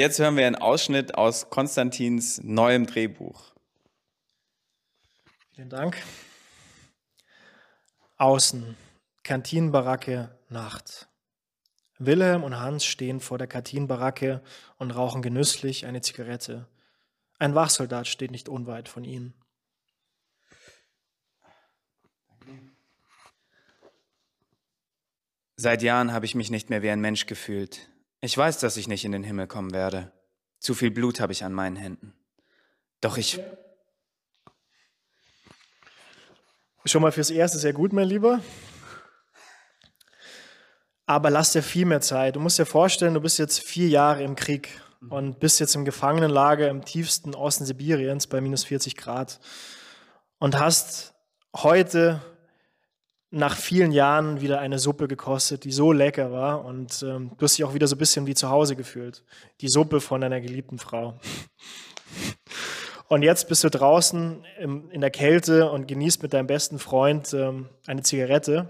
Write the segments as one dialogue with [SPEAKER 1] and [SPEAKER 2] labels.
[SPEAKER 1] Jetzt hören wir einen Ausschnitt aus Konstantins neuem Drehbuch.
[SPEAKER 2] Vielen Dank. Außen, Kantinenbaracke, Nacht. Wilhelm und Hans stehen vor der Kantinenbaracke und rauchen genüsslich eine Zigarette. Ein Wachsoldat steht nicht unweit von ihnen.
[SPEAKER 1] Seit Jahren habe ich mich nicht mehr wie ein Mensch gefühlt. Ich weiß, dass ich nicht in den Himmel kommen werde. Zu viel Blut habe ich an meinen Händen. Doch ich.
[SPEAKER 2] Schon mal fürs Erste sehr gut, mein Lieber. Aber lass dir viel mehr Zeit. Du musst dir vorstellen, du bist jetzt vier Jahre im Krieg und bist jetzt im Gefangenenlager im tiefsten Osten Sibiriens bei minus 40 Grad und hast heute nach vielen Jahren wieder eine Suppe gekostet, die so lecker war und ähm, du hast dich auch wieder so ein bisschen wie zu Hause gefühlt. Die Suppe von deiner geliebten Frau. Und jetzt bist du draußen im, in der Kälte und genießt mit deinem besten Freund ähm, eine Zigarette.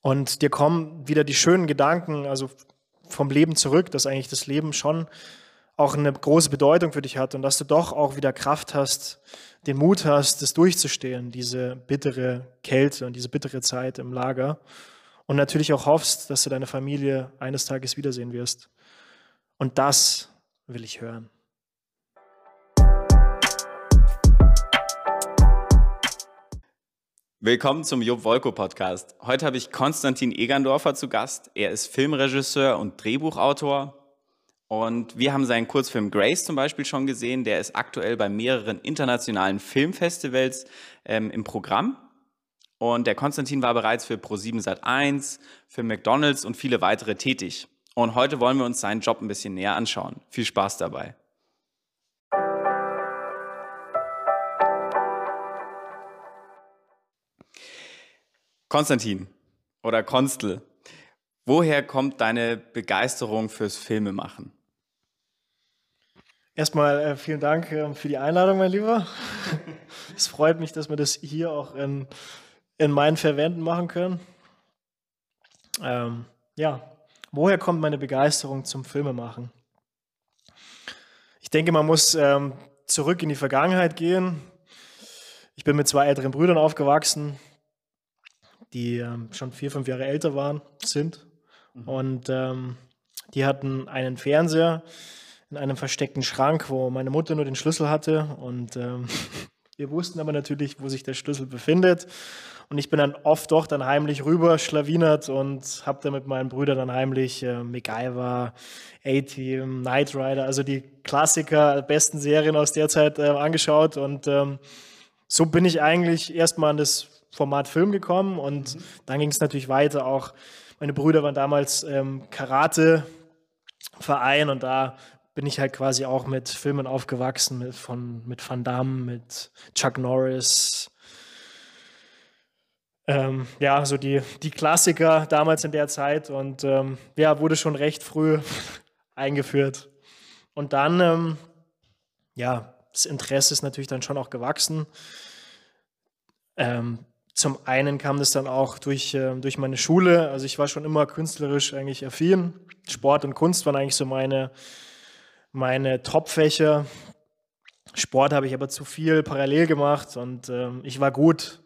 [SPEAKER 2] Und dir kommen wieder die schönen Gedanken, also vom Leben zurück, dass eigentlich das Leben schon auch eine große Bedeutung für dich hat und dass du doch auch wieder Kraft hast, den Mut hast, das durchzustehen, diese bittere Kälte und diese bittere Zeit im Lager. Und natürlich auch hoffst, dass du deine Familie eines Tages wiedersehen wirst. Und das will ich hören.
[SPEAKER 1] Willkommen zum Job Wolko Podcast. Heute habe ich Konstantin Egerndorfer zu Gast. Er ist Filmregisseur und Drehbuchautor. Und wir haben seinen Kurzfilm Grace zum Beispiel schon gesehen. Der ist aktuell bei mehreren internationalen Filmfestivals ähm, im Programm. Und der Konstantin war bereits für Pro7 Sat1, für McDonalds und viele weitere tätig. Und heute wollen wir uns seinen Job ein bisschen näher anschauen. Viel Spaß dabei. Konstantin oder Konstel, woher kommt deine Begeisterung fürs Filmemachen?
[SPEAKER 2] Erstmal äh, vielen Dank äh, für die Einladung, mein Lieber. es freut mich, dass wir das hier auch in, in meinen Verwenden machen können. Ähm, ja, woher kommt meine Begeisterung zum Filmemachen? Ich denke, man muss ähm, zurück in die Vergangenheit gehen. Ich bin mit zwei älteren Brüdern aufgewachsen die ähm, schon vier, fünf Jahre älter waren, sind. Mhm. Und ähm, die hatten einen Fernseher in einem versteckten Schrank, wo meine Mutter nur den Schlüssel hatte. Und ähm, wir wussten aber natürlich, wo sich der Schlüssel befindet. Und ich bin dann oft doch dann heimlich rüber schlawinert und habe dann mit meinen Brüdern dann heimlich äh, MacGyver, A-Team, Knight Rider, also die Klassiker, besten Serien aus der Zeit äh, angeschaut. Und ähm, so bin ich eigentlich erstmal an das Format Film gekommen und mhm. dann ging es natürlich weiter. Auch meine Brüder waren damals ähm, Karate-Verein und da bin ich halt quasi auch mit Filmen aufgewachsen, mit, von, mit Van Damme, mit Chuck Norris. Ähm, ja, so die, die Klassiker damals in der Zeit und ähm, ja, wurde schon recht früh eingeführt. Und dann, ähm, ja, das Interesse ist natürlich dann schon auch gewachsen. Ähm, zum einen kam das dann auch durch, äh, durch meine Schule. Also ich war schon immer künstlerisch eigentlich affin. Sport und Kunst waren eigentlich so meine, meine Top-Fächer. Sport habe ich aber zu viel parallel gemacht und ähm, ich war gut.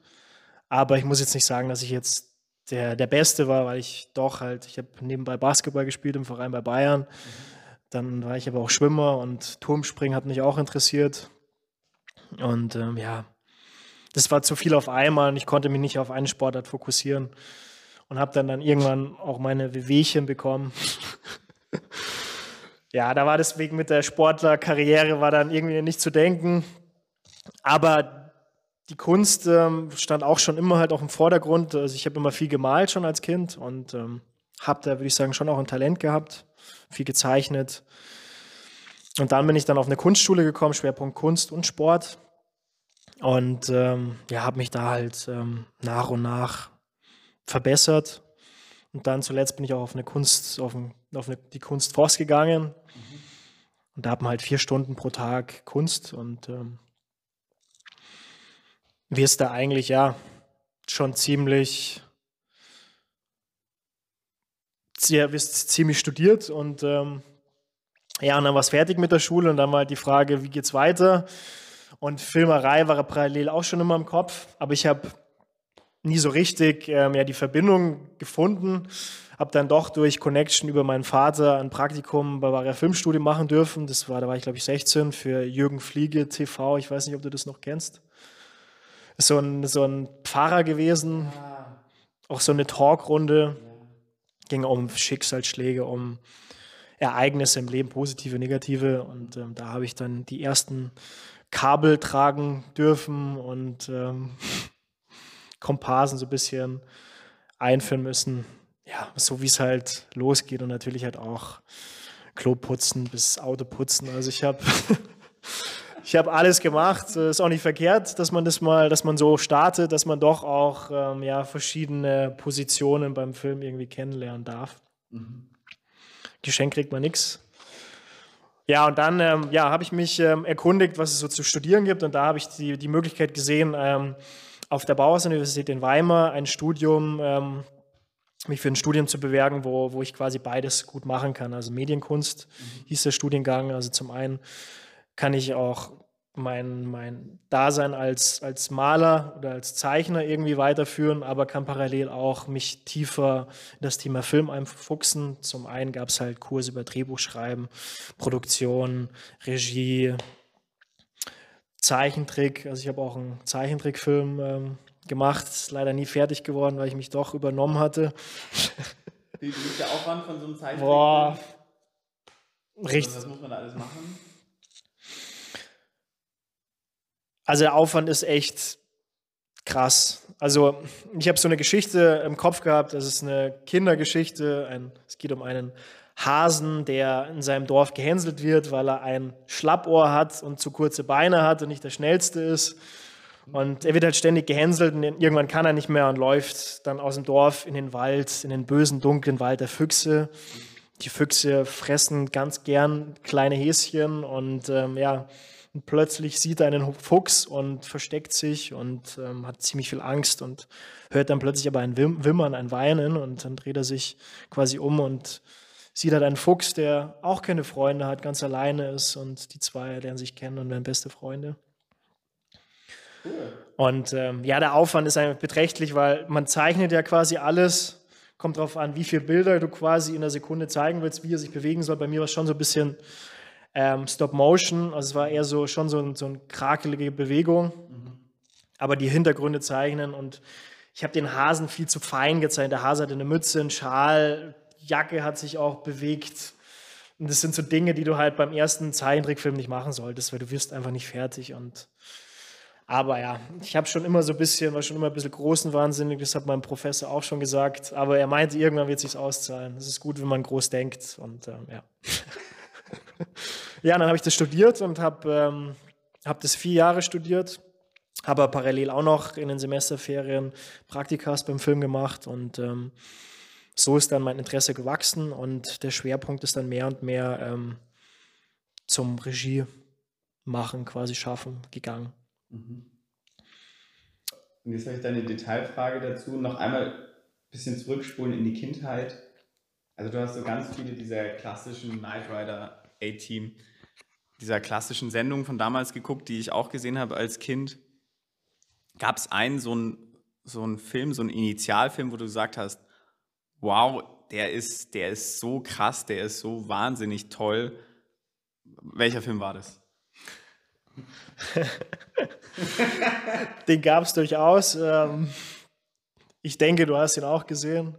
[SPEAKER 2] Aber ich muss jetzt nicht sagen, dass ich jetzt der, der Beste war, weil ich doch halt, ich habe nebenbei Basketball gespielt im Verein bei Bayern. Dann war ich aber auch Schwimmer und Turmspringen hat mich auch interessiert. Und ähm, ja, das war zu viel auf einmal und ich konnte mich nicht auf eine Sportart fokussieren und habe dann dann irgendwann auch meine Wehwehchen bekommen. ja, da war deswegen mit der Sportlerkarriere war dann irgendwie nicht zu denken. Aber die Kunst ähm, stand auch schon immer halt auch im Vordergrund. Also ich habe immer viel gemalt schon als Kind und ähm, habe da, würde ich sagen, schon auch ein Talent gehabt, viel gezeichnet. Und dann bin ich dann auf eine Kunstschule gekommen, Schwerpunkt Kunst und Sport. Und ähm, ja, habe mich da halt ähm, nach und nach verbessert. Und dann zuletzt bin ich auch auf eine Kunst, auf, ein, auf eine, die Kunst Voss gegangen. Mhm. Und da hat man halt vier Stunden pro Tag Kunst und ähm, wirst da eigentlich ja schon ziemlich, ja, wirst ziemlich studiert und ähm, Ja, und dann war es fertig mit der Schule und dann war halt die Frage, wie geht's weiter? Und Filmerei war parallel auch schon immer im Kopf, aber ich habe nie so richtig ähm, ja, die Verbindung gefunden. Habe dann doch durch Connection über meinen Vater ein Praktikum bei Bavaria Filmstudio machen dürfen. Das war, da war ich glaube ich 16 für Jürgen Fliege TV. Ich weiß nicht, ob du das noch kennst. So ein, so ein Pfarrer gewesen. Auch so eine Talkrunde. Ging um Schicksalsschläge, um Ereignisse im Leben, positive, negative. Und ähm, da habe ich dann die ersten Kabel tragen dürfen und ähm, Komparsen so ein bisschen einführen müssen. Ja, so wie es halt losgeht und natürlich halt auch Klo putzen bis Auto putzen. Also ich habe ich habe alles gemacht. Ist auch nicht verkehrt, dass man das mal, dass man so startet, dass man doch auch ähm, ja, verschiedene Positionen beim Film irgendwie kennenlernen darf. Mhm. Geschenk kriegt man nichts. Ja, und dann ähm, ja, habe ich mich ähm, erkundigt, was es so zu studieren gibt. Und da habe ich die, die Möglichkeit gesehen, ähm, auf der Bauhaus-Universität in Weimar ein Studium, ähm, mich für ein Studium zu bewerben, wo, wo ich quasi beides gut machen kann. Also Medienkunst mhm. hieß der Studiengang. Also zum einen kann ich auch mein, mein Dasein als, als Maler oder als Zeichner irgendwie weiterführen, aber kann parallel auch mich tiefer in das Thema Film einfuchsen. Zum einen gab es halt Kurse über Drehbuchschreiben, Produktion, Regie, Zeichentrick. Also ich habe auch einen Zeichentrickfilm ähm, gemacht, ist leider nie fertig geworden, weil ich mich doch übernommen hatte.
[SPEAKER 1] Wie ist der Aufwand von so einem Zeichentrick?
[SPEAKER 2] Boah,
[SPEAKER 1] richtig. Also was muss man da alles machen?
[SPEAKER 2] Also der Aufwand ist echt krass. Also ich habe so eine Geschichte im Kopf gehabt, das ist eine Kindergeschichte. Ein, es geht um einen Hasen, der in seinem Dorf gehänselt wird, weil er ein Schlappohr hat und zu kurze Beine hat und nicht der schnellste ist. Und er wird halt ständig gehänselt und irgendwann kann er nicht mehr und läuft dann aus dem Dorf in den Wald, in den bösen, dunklen Wald der Füchse. Die Füchse fressen ganz gern kleine Häschen und ähm, ja, und plötzlich sieht er einen Fuchs und versteckt sich und ähm, hat ziemlich viel Angst und hört dann plötzlich aber ein Wimmern, ein Weinen und dann dreht er sich quasi um und sieht halt einen Fuchs, der auch keine Freunde hat, ganz alleine ist und die zwei lernen sich kennen und werden beste Freunde. Cool. Und ähm, ja, der Aufwand ist einfach beträchtlich, weil man zeichnet ja quasi alles, kommt darauf an, wie viele Bilder du quasi in der Sekunde zeigen willst, wie er sich bewegen soll. Bei mir war es schon so ein bisschen ähm, Stop Motion, also es war eher so schon so, ein, so eine krakelige Bewegung, mhm. aber die Hintergründe zeichnen und ich habe den Hasen viel zu fein gezeichnet. Der Hase hatte eine Mütze, einen Schal, Jacke hat sich auch bewegt. Und das sind so Dinge, die du halt beim ersten Zeichentrickfilm nicht machen solltest, weil du wirst einfach nicht fertig. Und aber ja, ich habe schon immer so ein bisschen, war schon immer ein bisschen großenwahnsinnig, das hat mein Professor auch schon gesagt. Aber er meinte, irgendwann wird es sich auszahlen. Es ist gut, wenn man groß denkt. Und ähm, ja. ja, dann habe ich das studiert und habe ähm, hab das vier Jahre studiert. Habe parallel auch noch in den Semesterferien Praktikas beim Film gemacht und ähm, so ist dann mein Interesse gewachsen und der Schwerpunkt ist dann mehr und mehr ähm, zum Regie machen, quasi schaffen gegangen. Mhm.
[SPEAKER 1] Und jetzt habe ich deine Detailfrage dazu. Noch einmal ein bisschen zurückspulen in die Kindheit. Also du hast so ganz viele dieser klassischen Knight Rider A-Team, dieser klassischen Sendungen von damals geguckt, die ich auch gesehen habe als Kind. Gab es einen so einen so Film, so einen Initialfilm, wo du gesagt hast, wow, der ist, der ist so krass, der ist so wahnsinnig toll. Welcher Film war das?
[SPEAKER 2] Den gab es durchaus. Ähm, ich denke, du hast ihn auch gesehen.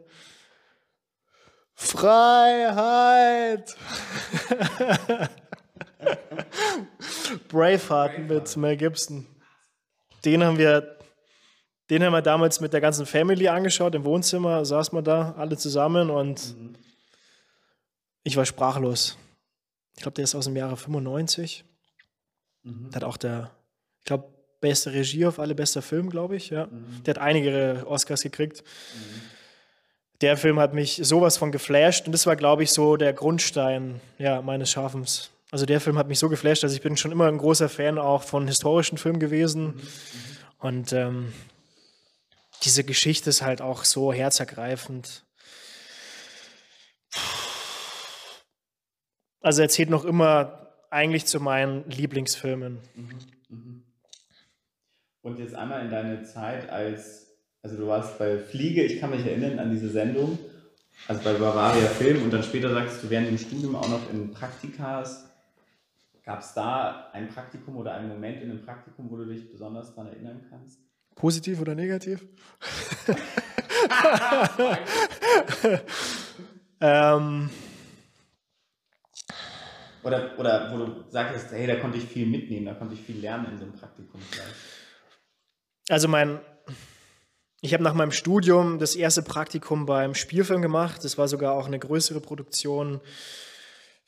[SPEAKER 2] Freiheit! Braveheart mit Mel Gibson. Den haben wir, den haben wir damals mit der ganzen Family angeschaut. Im Wohnzimmer saß man da alle zusammen und mhm. ich war sprachlos. Ich glaube, der ist aus dem Jahre 95. Mhm. Der hat auch der, ich glaube, beste Regie auf alle, bester Film, glaube ich. Ja. Mhm. Der hat einige Oscars gekriegt. Mhm der Film hat mich sowas von geflasht und das war, glaube ich, so der Grundstein ja, meines Schaffens. Also der Film hat mich so geflasht, dass ich bin schon immer ein großer Fan auch von historischen Filmen gewesen. Mhm. Und ähm, diese Geschichte ist halt auch so herzergreifend. also er zählt noch immer eigentlich zu meinen Lieblingsfilmen.
[SPEAKER 1] Und jetzt einmal in deine Zeit als, also du warst bei Fliege, ich kann mich erinnern an diese Sendung, also bei Bavaria Film und dann später sagst du während dem Studium auch noch in Praktikas. Gab es da ein Praktikum oder einen Moment in einem Praktikum, wo du dich besonders daran erinnern kannst?
[SPEAKER 2] Positiv oder negativ? ähm,
[SPEAKER 1] oder, oder wo du sagst, hey, da konnte ich viel mitnehmen, da konnte ich viel lernen in so einem Praktikum vielleicht.
[SPEAKER 2] Also mein, ich habe nach meinem Studium das erste Praktikum beim Spielfilm gemacht. Das war sogar auch eine größere Produktion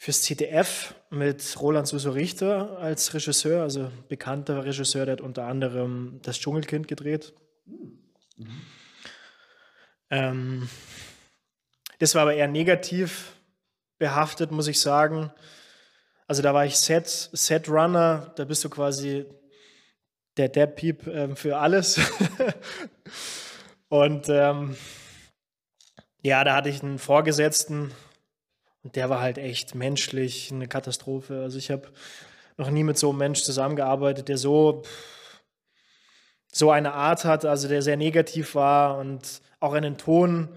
[SPEAKER 2] fürs ZDF mit Roland Suso Richter als Regisseur, also bekannter Regisseur, der hat unter anderem das Dschungelkind gedreht. Mhm. Ähm, das war aber eher negativ behaftet, muss ich sagen. Also da war ich Set, Set Runner, da bist du quasi der Dead Peep ähm, für alles. und ähm, ja, da hatte ich einen Vorgesetzten und der war halt echt menschlich eine Katastrophe. Also ich habe noch nie mit so einem Mensch zusammengearbeitet, der so, so eine Art hat, also der sehr negativ war und auch einen Ton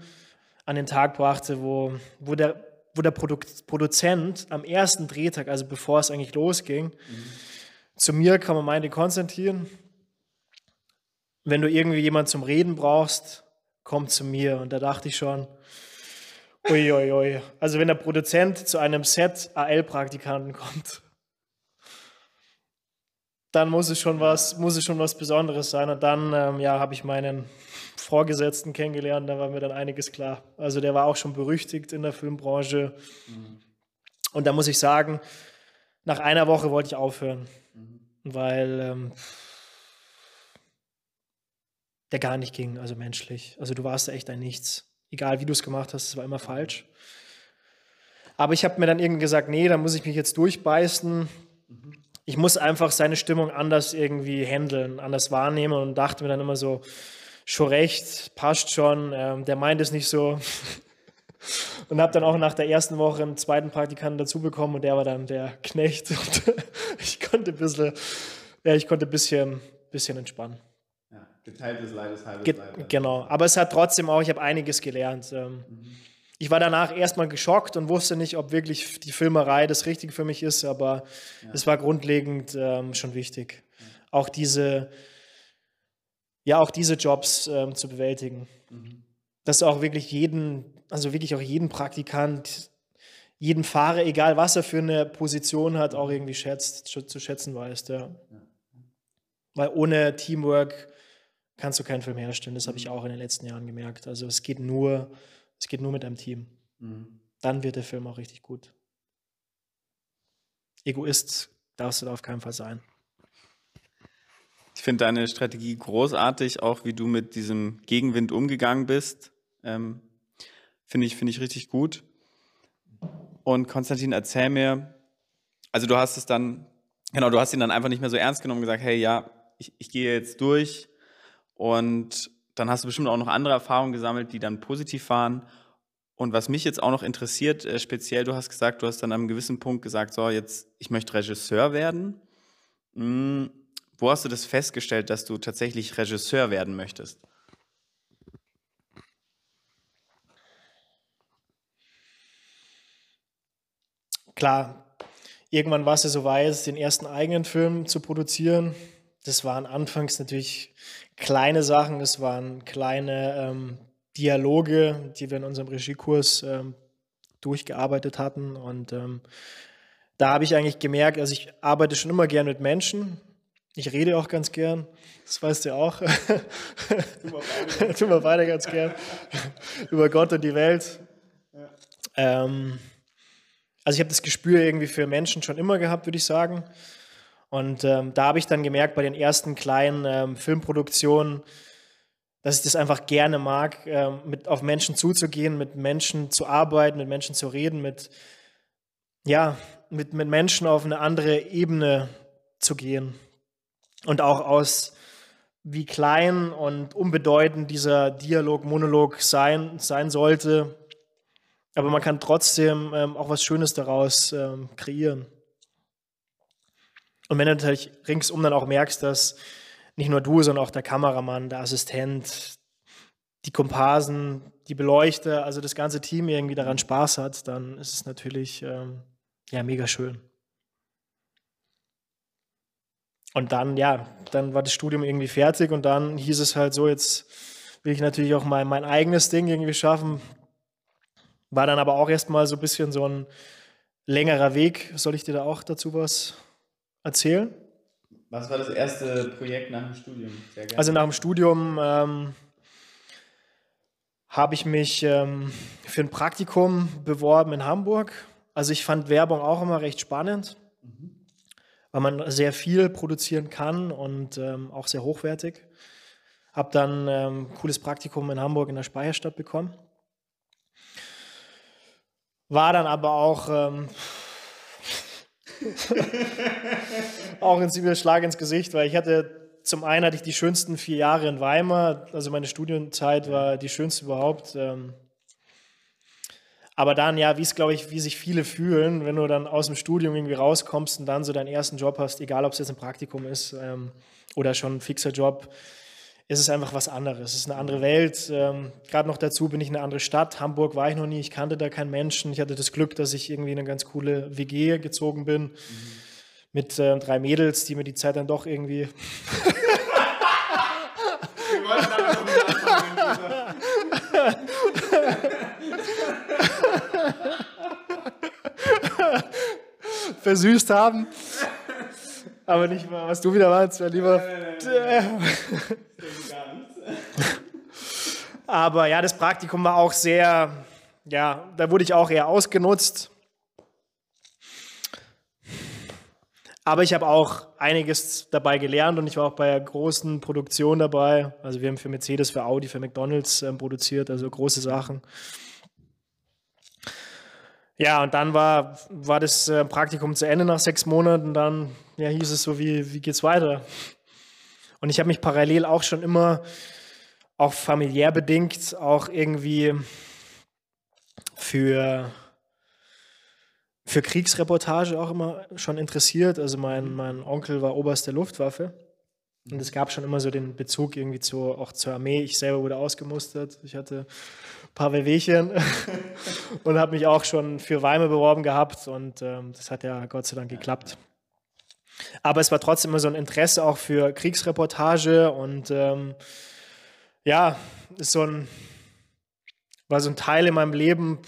[SPEAKER 2] an den Tag brachte, wo, wo der wo der Produ Produzent am ersten Drehtag, also bevor es eigentlich losging, mhm. zu mir kam und meinte, Konstantin, wenn du irgendwie jemanden zum Reden brauchst, komm zu mir. Und da dachte ich schon, uiuiui. Ui. Also wenn der Produzent zu einem Set AL-Praktikanten kommt, dann muss es schon was, muss es schon was Besonderes sein. Und dann ähm, ja, habe ich meinen Vorgesetzten kennengelernt, da war mir dann einiges klar. Also der war auch schon berüchtigt in der Filmbranche. Mhm. Und da muss ich sagen, nach einer Woche wollte ich aufhören, mhm. weil ähm, der gar nicht ging, also menschlich. Also du warst echt ein Nichts. Egal wie du es gemacht hast, es war immer falsch. Aber ich habe mir dann irgendwie gesagt, nee, da muss ich mich jetzt durchbeißen. Mhm. Ich muss einfach seine Stimmung anders irgendwie handeln, anders wahrnehmen und dachte mir dann immer so, schon recht, passt schon, ähm, der meint es nicht so. und habe dann auch nach der ersten Woche einen zweiten Praktikanten dazu bekommen und der war dann der Knecht. Und ich konnte ein bisschen, ja, ich konnte ein bisschen, bisschen entspannen.
[SPEAKER 1] Geteiltes Leides, halbes
[SPEAKER 2] Ge Leid. Genau, aber es hat trotzdem auch, ich habe einiges gelernt. Ähm, mhm. Ich war danach erstmal geschockt und wusste nicht, ob wirklich die Filmerei das Richtige für mich ist, aber ja. es war grundlegend ähm, schon wichtig. Ja. Auch diese, ja auch diese Jobs ähm, zu bewältigen. Mhm. Dass du auch wirklich jeden, also wirklich auch jeden Praktikant, jeden Fahrer, egal was er für eine Position hat, auch irgendwie schätzt, zu schätzen weißt, ja. ja. Weil ohne Teamwork kannst du keinen Film herstellen. Das habe ich mhm. auch in den letzten Jahren gemerkt. Also es geht nur, es geht nur mit einem Team. Mhm. Dann wird der Film auch richtig gut. Egoist darfst du da auf keinen Fall sein.
[SPEAKER 1] Ich finde deine Strategie großartig, auch wie du mit diesem Gegenwind umgegangen bist. Ähm, finde ich, finde ich richtig gut. Und Konstantin, erzähl mir, also du hast es dann, genau, du hast ihn dann einfach nicht mehr so ernst genommen und gesagt, hey, ja, ich, ich gehe jetzt durch. Und dann hast du bestimmt auch noch andere Erfahrungen gesammelt, die dann positiv waren. Und was mich jetzt auch noch interessiert, äh, speziell, du hast gesagt, du hast dann an einem gewissen Punkt gesagt, so, jetzt, ich möchte Regisseur werden. Hm wo hast du das festgestellt, dass du tatsächlich Regisseur werden möchtest?
[SPEAKER 2] Klar, irgendwann war es ja so weit, den ersten eigenen Film zu produzieren. Das waren anfangs natürlich kleine Sachen, das waren kleine ähm, Dialoge, die wir in unserem Regiekurs ähm, durchgearbeitet hatten. Und ähm, da habe ich eigentlich gemerkt, also ich arbeite schon immer gern mit Menschen ich rede auch ganz gern, das weißt du auch. Tun wir beide, ganz gern. Über Gott und die Welt. Ja. Ähm, also ich habe das Gespür irgendwie für Menschen schon immer gehabt, würde ich sagen. Und ähm, da habe ich dann gemerkt bei den ersten kleinen ähm, Filmproduktionen, dass ich das einfach gerne mag, ähm, mit auf Menschen zuzugehen, mit Menschen zu arbeiten, mit Menschen zu reden, mit ja, mit, mit Menschen auf eine andere Ebene zu gehen und auch aus wie klein und unbedeutend dieser Dialog, Monolog sein, sein sollte, Aber man kann trotzdem ähm, auch was Schönes daraus ähm, kreieren. Und wenn du natürlich ringsum dann auch merkst, dass nicht nur du, sondern auch der Kameramann, der Assistent, die Komparsen, die Beleuchter, also das ganze Team irgendwie daran Spaß hat, dann ist es natürlich ähm, ja mega schön. Und dann, ja, dann war das Studium irgendwie fertig und dann hieß es halt so, jetzt will ich natürlich auch mein, mein eigenes Ding irgendwie schaffen. War dann aber auch erstmal so ein bisschen so ein längerer Weg. Soll ich dir da auch dazu was erzählen?
[SPEAKER 1] Was war das erste Projekt nach dem Studium?
[SPEAKER 2] Also nach dem Studium ähm, habe ich mich ähm, für ein Praktikum beworben in Hamburg. Also ich fand Werbung auch immer recht spannend, mhm. weil man sehr viel produzieren kann und ähm, auch sehr hochwertig. Habe dann ähm, ein cooles Praktikum in Hamburg in der Speicherstadt bekommen. War dann aber auch, ähm, auch ein ziemlicher Schlag ins Gesicht, weil ich hatte, zum einen hatte ich die schönsten vier Jahre in Weimar, also meine Studienzeit war die schönste überhaupt. Ähm, aber dann, ja, wie es, glaube ich, wie sich viele fühlen, wenn du dann aus dem Studium irgendwie rauskommst und dann so deinen ersten Job hast, egal ob es jetzt ein Praktikum ist ähm, oder schon ein fixer Job, ist es einfach was anderes. Es ist eine andere Welt. Ähm, Gerade noch dazu bin ich in eine andere Stadt. Hamburg war ich noch nie, ich kannte da keinen Menschen. Ich hatte das Glück, dass ich irgendwie in eine ganz coole WG gezogen bin. Mhm. Mit äh, drei Mädels, die mir die Zeit dann doch irgendwie. versüßt haben. Aber nicht mal, was du wieder meinst, wäre lieber. Aber ja, das Praktikum war auch sehr, ja, da wurde ich auch eher ausgenutzt. Aber ich habe auch einiges dabei gelernt und ich war auch bei großen Produktion dabei. Also wir haben für Mercedes, für Audi, für McDonald's äh, produziert, also große Sachen. Ja, und dann war, war das äh, Praktikum zu Ende nach sechs Monaten. Dann ja, hieß es so, wie, wie geht's weiter? Und ich habe mich parallel auch schon immer, auch familiär bedingt, auch irgendwie für, für Kriegsreportage auch immer schon interessiert. Also mein, mein Onkel war Oberst der Luftwaffe. Und es gab schon immer so den Bezug irgendwie zu, auch zur Armee. Ich selber wurde ausgemustert. Ich hatte ein paar Wehwehchen und habe mich auch schon für Weimar beworben gehabt. Und ähm, das hat ja Gott sei Dank geklappt. Aber es war trotzdem immer so ein Interesse auch für Kriegsreportage und ähm, ja, ist so ein, war so ein Teil in meinem Leben.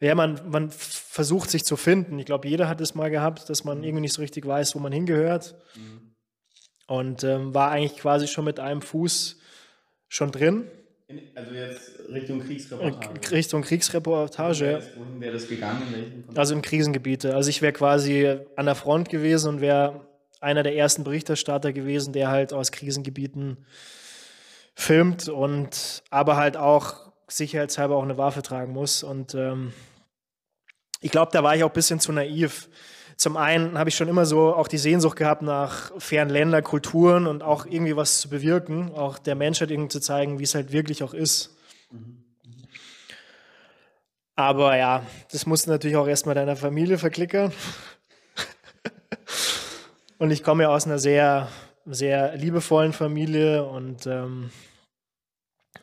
[SPEAKER 2] Ja, man, man versucht sich zu finden. Ich glaube, jeder hat es mal gehabt, dass man irgendwie nicht so richtig weiß, wo man hingehört. Mhm. Und ähm, war eigentlich quasi schon mit einem Fuß schon drin.
[SPEAKER 1] Also jetzt Richtung Kriegsreportage.
[SPEAKER 2] Richtung Kriegsreportage.
[SPEAKER 1] Wohin wäre das gegangen?
[SPEAKER 2] also in Krisengebiete. Also ich wäre quasi an der Front gewesen und wäre einer der ersten Berichterstatter gewesen, der halt aus Krisengebieten filmt und aber halt auch sicherheitshalber auch eine Waffe tragen muss. Und ähm, ich glaube, da war ich auch ein bisschen zu naiv. Zum einen habe ich schon immer so auch die Sehnsucht gehabt nach fernen Ländern, Kulturen und auch irgendwie was zu bewirken, auch der Menschheit irgendwie zu zeigen, wie es halt wirklich auch ist. Aber ja, das musste natürlich auch erstmal deiner Familie verklickern. und ich komme ja aus einer sehr, sehr liebevollen Familie und ähm,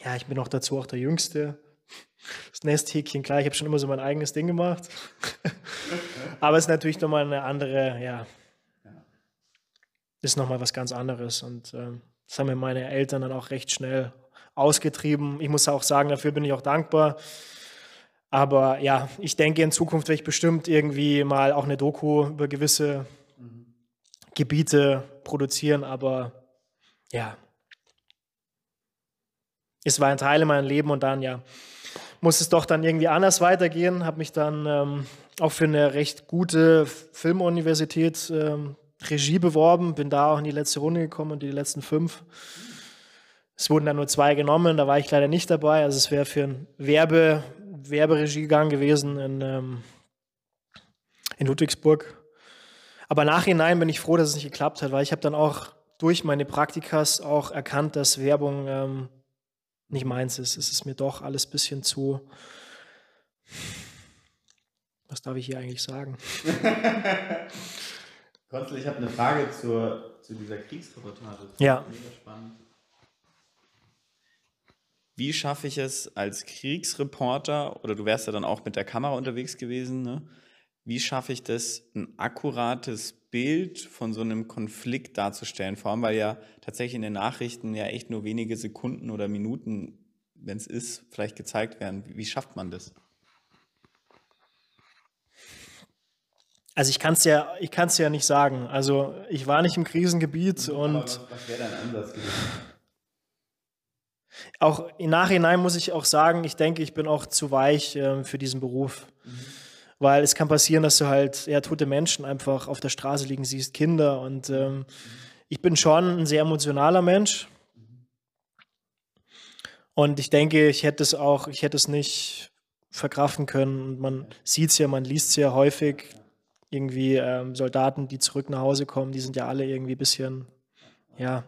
[SPEAKER 2] ja, ich bin auch dazu auch der Jüngste. Das Nesthäkchen, klar, ich habe schon immer so mein eigenes Ding gemacht. Aber es ist natürlich nochmal eine andere, ja, ist nochmal was ganz anderes. Und ähm, das haben mir meine Eltern dann auch recht schnell ausgetrieben. Ich muss auch sagen, dafür bin ich auch dankbar. Aber ja, ich denke, in Zukunft werde ich bestimmt irgendwie mal auch eine Doku über gewisse mhm. Gebiete produzieren. Aber ja, es war ein Teil in meinem Leben und dann ja, muss es doch dann irgendwie anders weitergehen. Habe mich dann ähm, auch für eine recht gute Filmuniversität ähm, Regie beworben, bin da auch in die letzte Runde gekommen und die letzten fünf. Es wurden dann nur zwei genommen, da war ich leider nicht dabei. Also es wäre für ein Werbe, Werberegiegang gewesen in, ähm, in Ludwigsburg. Aber nachhinein bin ich froh, dass es nicht geklappt hat, weil ich habe dann auch durch meine Praktikas auch erkannt, dass Werbung ähm, nicht meins ist. Es ist mir doch alles ein bisschen zu, Was darf ich hier eigentlich sagen?
[SPEAKER 1] Konzel, ich habe eine Frage zur, zu dieser Kriegsreportage.
[SPEAKER 2] Ja.
[SPEAKER 1] Mega spannend. Wie schaffe ich es als Kriegsreporter, oder du wärst ja dann auch mit der Kamera unterwegs gewesen, ne? Wie schaffe ich das, ein akkurates Bild von so einem Konflikt darzustellen? Vor allem, weil ja tatsächlich in den Nachrichten ja echt nur wenige Sekunden oder Minuten, wenn es ist, vielleicht gezeigt werden. Wie schafft man das?
[SPEAKER 2] Also ich kann es ja, ich kann es ja nicht sagen. Also ich war nicht im Krisengebiet und.
[SPEAKER 1] was, was wäre dein Ansatz gewesen?
[SPEAKER 2] Auch im Nachhinein muss ich auch sagen, ich denke, ich bin auch zu weich äh, für diesen Beruf. Mhm. Weil es kann passieren, dass du halt ja, tote Menschen einfach auf der Straße liegen siehst, Kinder. Und ähm, ich bin schon ein sehr emotionaler Mensch. Und ich denke, ich hätte es auch, ich hätte es nicht verkraften können. Und man sieht es ja, man liest es ja häufig, irgendwie ähm, Soldaten, die zurück nach Hause kommen, die sind ja alle irgendwie ein bisschen, ja,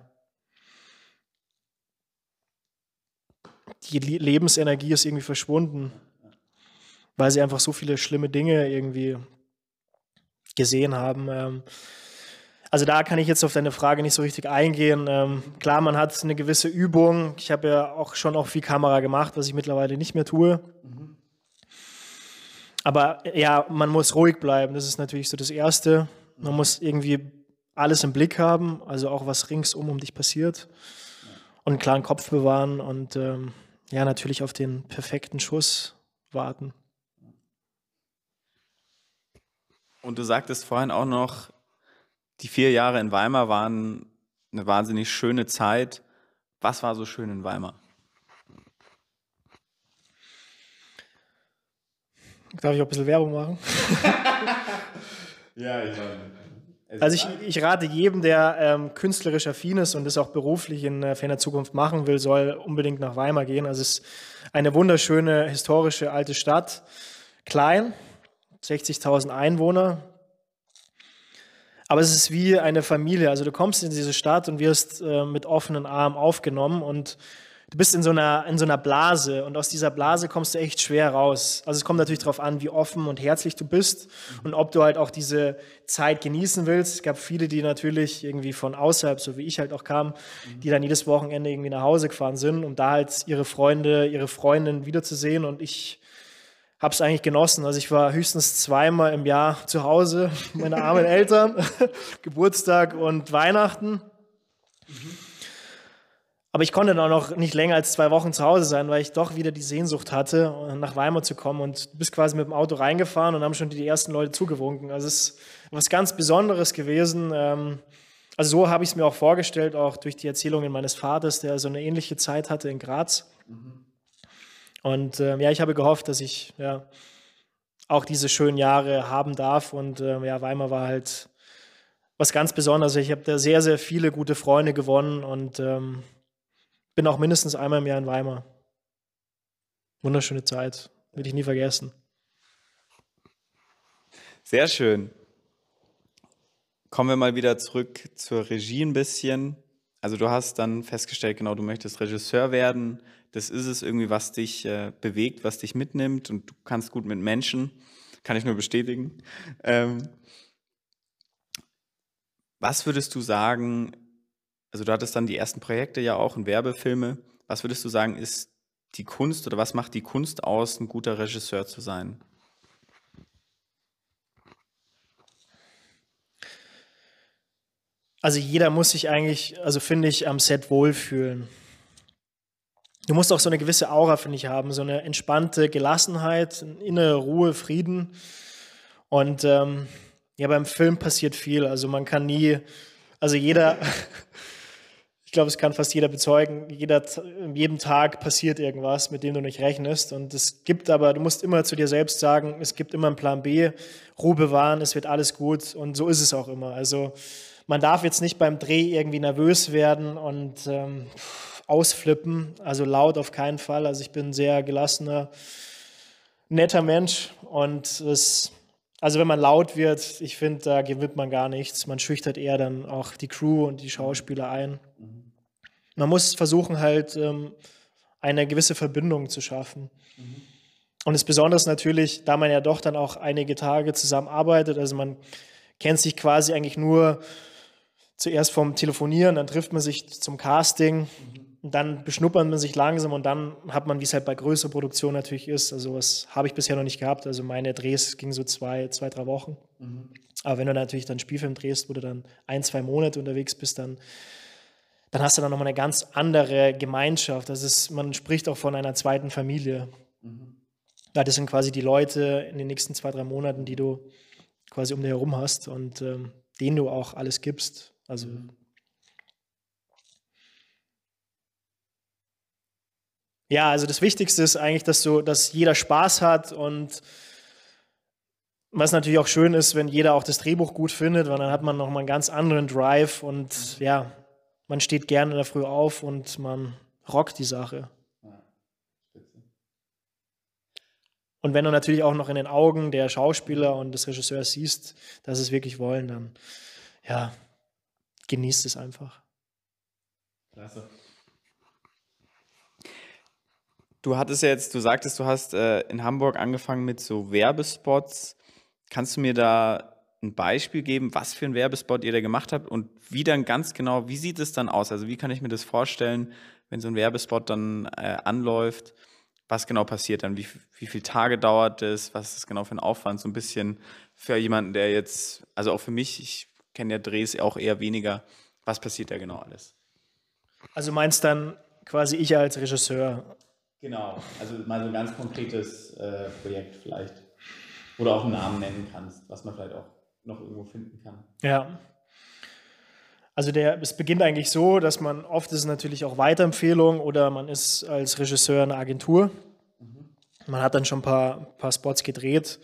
[SPEAKER 2] die Lebensenergie ist irgendwie verschwunden, weil sie einfach so viele schlimme Dinge irgendwie gesehen haben. Ähm, also da kann ich jetzt auf deine Frage nicht so richtig eingehen. Ähm, klar, man hat eine gewisse Übung. Ich habe ja auch schon auch viel Kamera gemacht, was ich mittlerweile nicht mehr tue. Mhm. Aber ja, man muss ruhig bleiben. Das ist natürlich so das Erste. Man muss irgendwie alles im Blick haben, also auch was ringsum um dich passiert. Und einen klaren Kopf bewahren und ähm, ja, natürlich auf den perfekten Schuss warten.
[SPEAKER 1] Und du sagtest vorhin auch noch, die vier Jahre in Weimar waren eine wahnsinnig schöne Zeit. Was war so schön in Weimar?
[SPEAKER 2] Darf ich auch ein bisschen Werbung machen?
[SPEAKER 1] ja, ich meine.
[SPEAKER 2] Also ich, ich, rate jedem, der ähm, künstlerisch affin ist und das auch beruflich in äh, ferner Zukunft machen will, soll unbedingt nach Weimar gehen. Also es ist eine wunderschöne, historische alte Stadt. Klein, 60.000 Einwohner. Aber es ist wie eine Familie. Also du kommst in diese Stadt und wirst äh, mit offenen Armen aufgenommen und du bist in so, einer, in so einer Blase und aus dieser Blase kommst du echt schwer raus. Also es kommt natürlich darauf an, wie offen und herzlich du bist und ob du halt auch diese Zeit genießen willst. Es gab viele, die natürlich irgendwie von außerhalb, so wie ich halt auch kam, die dann jedes Wochenende irgendwie nach Hause gefahren sind, um da halt ihre Freunde, ihre Freundin wiederzusehen und ich habe es eigentlich genossen. Also ich war höchstens zweimal im Jahr zu Hause, meine armen Eltern, Geburtstag und Weihnachten. Aber ich konnte dann auch noch nicht länger als zwei Wochen zu Hause sein, weil ich doch wieder die Sehnsucht hatte, nach Weimar zu kommen und bist quasi mit dem Auto reingefahren und haben schon die ersten Leute zugewunken. Also es ist was ganz Besonderes gewesen. Ähm, also so habe ich es mir auch vorgestellt, auch durch die Erzählungen meines Vaters, der so eine ähnliche Zeit hatte in Graz. Mhm. Und ähm, ja, ich habe gehofft, dass ich ja auch diese schönen Jahre haben darf. Und ähm, ja, Weimar war halt was ganz Besonderes. Ich habe da sehr, sehr viele gute Freunde gewonnen und ähm, bin auch mindestens einmal im Jahr in Weimar. Wunderschöne Zeit, will ich nie vergessen.
[SPEAKER 1] Sehr schön. Kommen wir mal wieder zurück zur Regie ein bisschen. Also du hast dann festgestellt, genau, du möchtest Regisseur werden. Das ist es irgendwie, was dich äh, bewegt, was dich mitnimmt und du kannst gut mit Menschen. Kann ich nur bestätigen. Ähm, was würdest du sagen, also du hattest dann die ersten Projekte ja auch und Werbefilme. Was würdest du sagen, ist die Kunst oder was macht die Kunst aus, ein guter Regisseur zu sein?
[SPEAKER 2] Also jeder muss sich eigentlich, also finde ich, am Set wohlfühlen. Du musst auch so eine gewisse Aura, finde ich, haben, so eine entspannte Gelassenheit, innere Ruhe, Frieden. Und ähm, ja, beim Film passiert viel. Also man kann nie, also jeder, ich glaube, es kann fast jeder bezeugen, jeder, jedem Tag passiert irgendwas, mit dem du nicht rechnest. Und es gibt aber, du musst immer zu dir selbst sagen, es gibt immer einen Plan B, Ruhe bewahren, es wird alles gut. Und so ist es auch immer. Also man darf jetzt nicht beim Dreh irgendwie nervös werden und ähm, ausflippen. Also laut auf keinen Fall. Also ich bin ein sehr gelassener, netter Mensch. Und es, also wenn man laut wird, ich finde, da gewinnt man gar nichts. Man schüchtert eher dann auch die Crew und die Schauspieler ein. Man muss versuchen, halt ähm, eine gewisse Verbindung zu schaffen. Mhm. Und das Besondere ist natürlich, da man ja doch dann auch einige Tage zusammenarbeitet, also man kennt sich quasi eigentlich nur zuerst vom Telefonieren, dann trifft man sich zum Casting, und dann beschnuppert man sich langsam und dann hat man, wie es halt bei größerer Produktion natürlich ist, also was habe ich bisher noch nicht gehabt, also meine Drehs gingen so zwei, zwei drei Wochen. Mhm. Aber wenn du natürlich dann Spielfilm drehst, wo du dann ein, zwei Monate unterwegs bist, dann, dann hast du dann nochmal eine ganz andere Gemeinschaft. Das ist, man spricht auch von einer zweiten Familie. Mhm. Ja, das sind quasi die Leute in den nächsten zwei, drei Monaten, die du quasi um dich herum hast und ähm, denen du auch alles gibst. Also mhm. ja, also das Wichtigste ist eigentlich, dass du, dass jeder Spaß hat und was natürlich auch schön ist, wenn jeder auch das Drehbuch gut findet, weil dann hat man nochmal einen ganz anderen Drive und ja, man steht gerne in der Früh auf und man rockt die Sache. Und wenn du natürlich auch noch in den Augen der Schauspieler und des Regisseurs siehst, dass sie es wirklich wollen, dann ja, genießt es einfach. Klasse.
[SPEAKER 1] Du hattest ja jetzt, du sagtest, du hast äh, in Hamburg angefangen mit so Werbespots. Kannst du mir da ein Beispiel geben, was für einen Werbespot ihr da gemacht habt und wie dann ganz genau, wie sieht es dann aus? Also wie kann ich mir das vorstellen, wenn so ein Werbespot dann äh, anläuft? Was genau passiert dann? Wie, wie viele Tage dauert es? Was ist das genau für ein Aufwand? So ein bisschen für jemanden, der jetzt, also auch für mich, ich kenne ja Drehs auch eher weniger. Was passiert da genau alles?
[SPEAKER 2] Also meinst dann quasi ich als Regisseur?
[SPEAKER 1] Genau, also mal so ein ganz konkretes äh, Projekt vielleicht. Oder auch einen Namen nennen kannst, was man vielleicht auch noch irgendwo finden kann.
[SPEAKER 2] Ja. Also der, es beginnt eigentlich so, dass man oft ist es natürlich auch Weiterempfehlung oder man ist als Regisseur eine Agentur. Mhm. Man hat dann schon ein paar, paar Spots gedreht.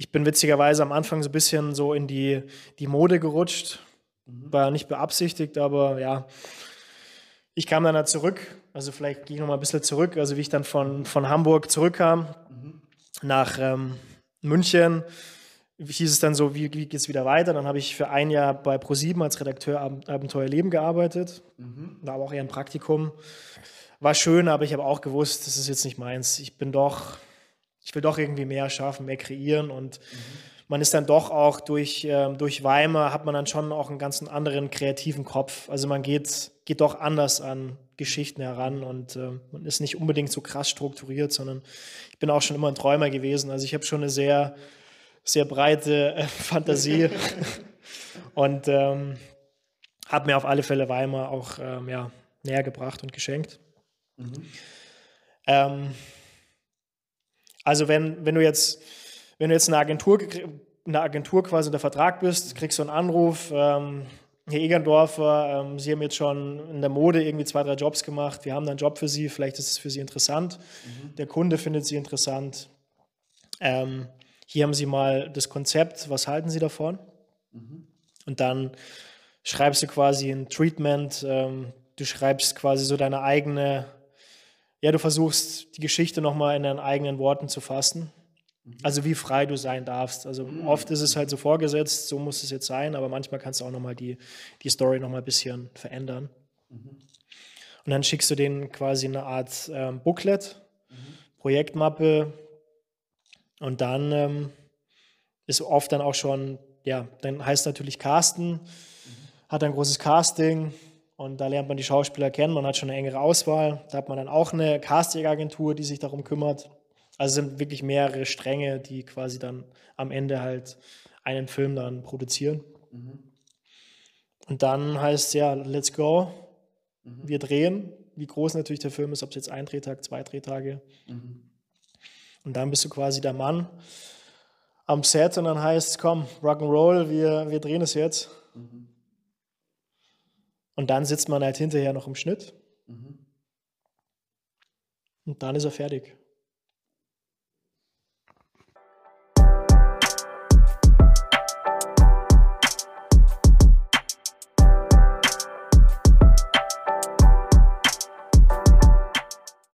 [SPEAKER 2] Ich bin witzigerweise am Anfang so ein bisschen so in die, die Mode gerutscht. Mhm. War nicht beabsichtigt, aber ja, ich kam dann da zurück, also vielleicht gehe ich noch mal ein bisschen zurück, also wie ich dann von, von Hamburg zurückkam mhm. nach ähm, München, hieß es dann so, wie, wie geht es wieder weiter? Dann habe ich für ein Jahr bei ProSieben als Redakteur Ab Abenteuer Leben gearbeitet, mhm. war aber auch eher ein Praktikum. War schön, aber ich habe auch gewusst, das ist jetzt nicht meins. Ich bin doch, ich will doch irgendwie mehr schaffen, mehr kreieren und mhm man ist dann doch auch durch, äh, durch Weimar, hat man dann schon auch einen ganz anderen kreativen Kopf. Also man geht, geht doch anders an Geschichten heran und äh, man ist nicht unbedingt so krass strukturiert, sondern ich bin auch schon immer ein Träumer gewesen. Also ich habe schon eine sehr, sehr breite äh, Fantasie und ähm, habe mir auf alle Fälle Weimar auch ähm, ja, näher gebracht und geschenkt. Mhm. Ähm, also wenn, wenn du jetzt wenn du jetzt eine Agentur, eine Agentur quasi unter Vertrag bist, kriegst du einen Anruf, ähm, Herr Egerndorfer, ähm, Sie haben jetzt schon in der Mode irgendwie zwei, drei Jobs gemacht, wir haben einen Job für Sie, vielleicht ist es für Sie interessant. Mhm. Der Kunde findet Sie interessant. Ähm, hier haben Sie mal das Konzept, was halten Sie davon? Mhm. Und dann schreibst du quasi ein Treatment, ähm, du schreibst quasi so deine eigene, ja, du versuchst die Geschichte nochmal in deinen eigenen Worten zu fassen. Mhm. Also wie frei du sein darfst. Also mhm. oft ist es halt so vorgesetzt, so muss es jetzt sein, aber manchmal kannst du auch nochmal die, die Story nochmal ein bisschen verändern. Mhm. Und dann schickst du denen quasi eine Art ähm, Booklet, mhm. Projektmappe und dann ähm, ist oft dann auch schon, ja, dann heißt natürlich Casten, mhm. hat ein großes Casting, und da lernt man die Schauspieler kennen, man hat schon eine engere Auswahl. Da hat man dann auch eine Casting-Agentur, die sich darum kümmert. Also sind wirklich mehrere Stränge, die quasi dann am Ende halt einen Film dann produzieren. Mhm. Und dann heißt es ja, let's go, mhm. wir drehen. Wie groß natürlich der Film ist, ob es jetzt ein Drehtag, zwei Drehtage. Mhm. Und dann bist du quasi der Mann am Set und dann heißt es, komm, Rock'n'Roll, wir, wir drehen es jetzt. Mhm. Und dann sitzt man halt hinterher noch im Schnitt. Mhm. Und dann ist er fertig.